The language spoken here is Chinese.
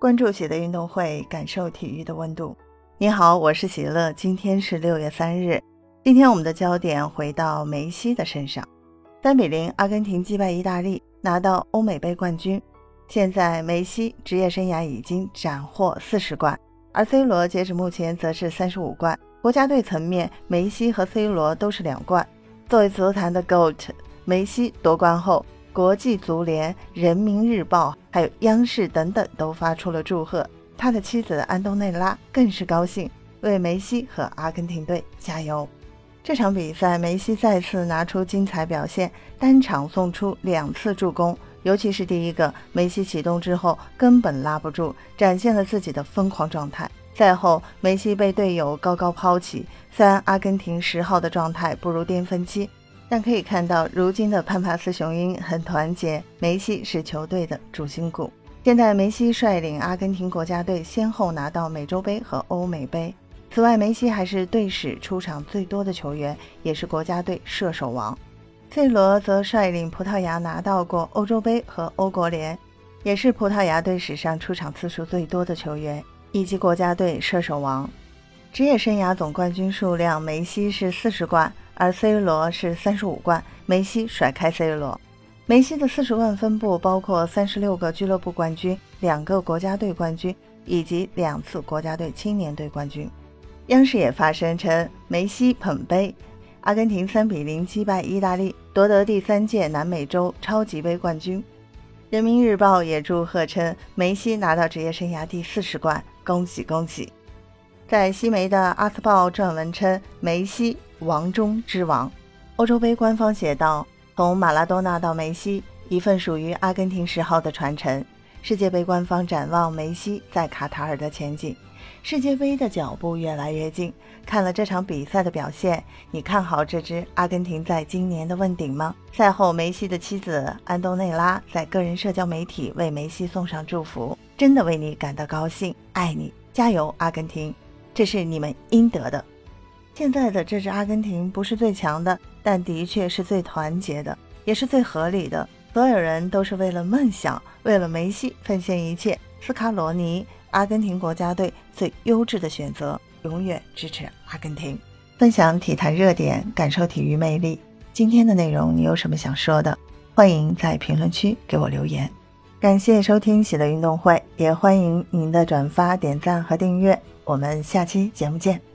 关注喜乐运动会，感受体育的温度。你好，我是喜乐。今天是六月三日。今天我们的焦点回到梅西的身上。三比零，阿根廷击败意大利，拿到欧美杯冠军。现在梅西职业生涯已经斩获四十冠，而 C 罗截止目前则是三十五冠。国家队层面，梅西和 C 罗都是两冠。作为足坛的 GOAT，梅西夺冠后。国际足联、人民日报，还有央视等等都发出了祝贺。他的妻子安东内拉更是高兴，为梅西和阿根廷队加油。这场比赛，梅西再次拿出精彩表现，单场送出两次助攻，尤其是第一个，梅西启动之后根本拉不住，展现了自己的疯狂状态。赛后，梅西被队友高高抛起。虽然阿根廷十号的状态不如巅峰期。但可以看到，如今的潘帕斯雄鹰很团结，梅西是球队的主心骨。现在，梅西率领阿根廷国家队先后拿到美洲杯和欧美杯。此外，梅西还是队史出场最多的球员，也是国家队射手王。C 罗则率领葡萄牙拿到过欧洲杯和欧国联，也是葡萄牙队史上出场次数最多的球员，以及国家队射手王。职业生涯总冠军数量，梅西是四十冠。而 C 罗是三十五冠，梅西甩开 C 罗。梅西的四十冠分布包括三十六个俱乐部冠军、两个国家队冠军以及两次国家队青年队冠军。央视也发声称，梅西捧杯，阿根廷三比零击败意大利，夺得第三届南美洲超级杯冠军。人民日报也祝贺称，梅西拿到职业生涯第四十冠，恭喜恭喜！在西媒的阿斯报撰文称，梅西。王中之王，欧洲杯官方写道：“从马拉多纳到梅西，一份属于阿根廷十号的传承。”世界杯官方展望梅西在卡塔尔的前景，世界杯的脚步越来越近。看了这场比赛的表现，你看好这支阿根廷在今年的问鼎吗？赛后，梅西的妻子安东内拉在个人社交媒体为梅西送上祝福：“真的为你感到高兴，爱你，加油，阿根廷，这是你们应得的。”现在的这支阿根廷不是最强的，但的确是最团结的，也是最合理的。所有人都是为了梦想，为了梅西奉献一切。斯卡罗尼，阿根廷国家队最优质的选择，永远支持阿根廷。分享体坛热点，感受体育魅力。今天的内容你有什么想说的？欢迎在评论区给我留言。感谢收听喜乐运动会，也欢迎您的转发、点赞和订阅。我们下期节目见。